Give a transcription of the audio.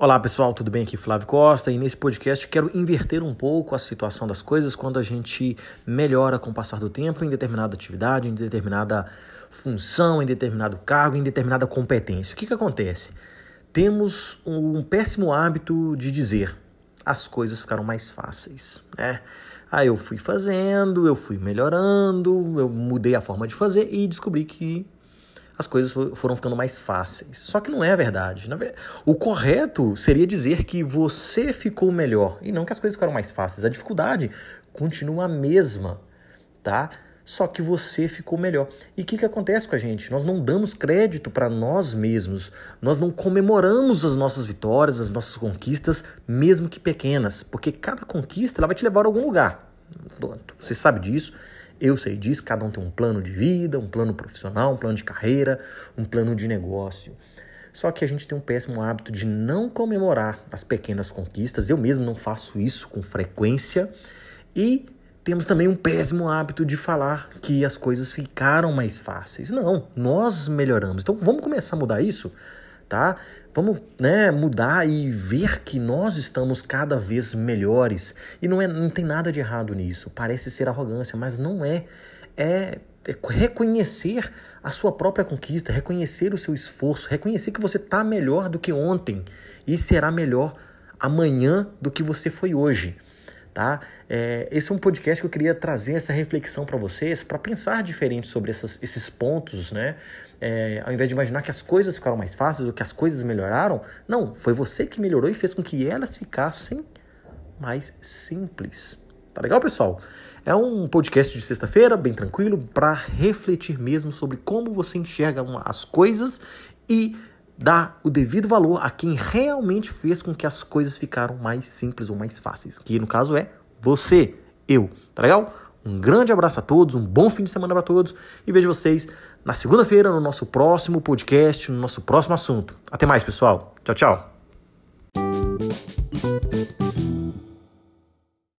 Olá pessoal, tudo bem? Aqui Flávio Costa e nesse podcast quero inverter um pouco a situação das coisas quando a gente melhora com o passar do tempo em determinada atividade, em determinada função, em determinado cargo, em determinada competência. O que, que acontece? Temos um péssimo hábito de dizer as coisas ficaram mais fáceis, né? Aí eu fui fazendo, eu fui melhorando, eu mudei a forma de fazer e descobri que as coisas foram ficando mais fáceis. Só que não é a verdade. O correto seria dizer que você ficou melhor e não que as coisas ficaram mais fáceis. A dificuldade continua a mesma, tá? Só que você ficou melhor. E o que, que acontece com a gente? Nós não damos crédito para nós mesmos. Nós não comemoramos as nossas vitórias, as nossas conquistas, mesmo que pequenas, porque cada conquista ela vai te levar a algum lugar. Você sabe disso. Eu sei disso, cada um tem um plano de vida, um plano profissional, um plano de carreira, um plano de negócio. Só que a gente tem um péssimo hábito de não comemorar as pequenas conquistas. Eu mesmo não faço isso com frequência. E temos também um péssimo hábito de falar que as coisas ficaram mais fáceis. Não, nós melhoramos. Então vamos começar a mudar isso, tá? Vamos né, mudar e ver que nós estamos cada vez melhores. E não, é, não tem nada de errado nisso. Parece ser arrogância, mas não é. É, é reconhecer a sua própria conquista, reconhecer o seu esforço, reconhecer que você está melhor do que ontem e será melhor amanhã do que você foi hoje tá? É, esse é um podcast que eu queria trazer essa reflexão para vocês, para pensar diferente sobre essas, esses pontos, né? É, ao invés de imaginar que as coisas ficaram mais fáceis ou que as coisas melhoraram, não, foi você que melhorou e fez com que elas ficassem mais simples. Tá legal, pessoal? É um podcast de sexta-feira, bem tranquilo, para refletir mesmo sobre como você enxerga as coisas e dá o devido valor a quem realmente fez com que as coisas ficaram mais simples ou mais fáceis, que no caso é você, eu, tá legal? Um grande abraço a todos, um bom fim de semana para todos e vejo vocês na segunda-feira no nosso próximo podcast, no nosso próximo assunto. Até mais, pessoal. Tchau, tchau.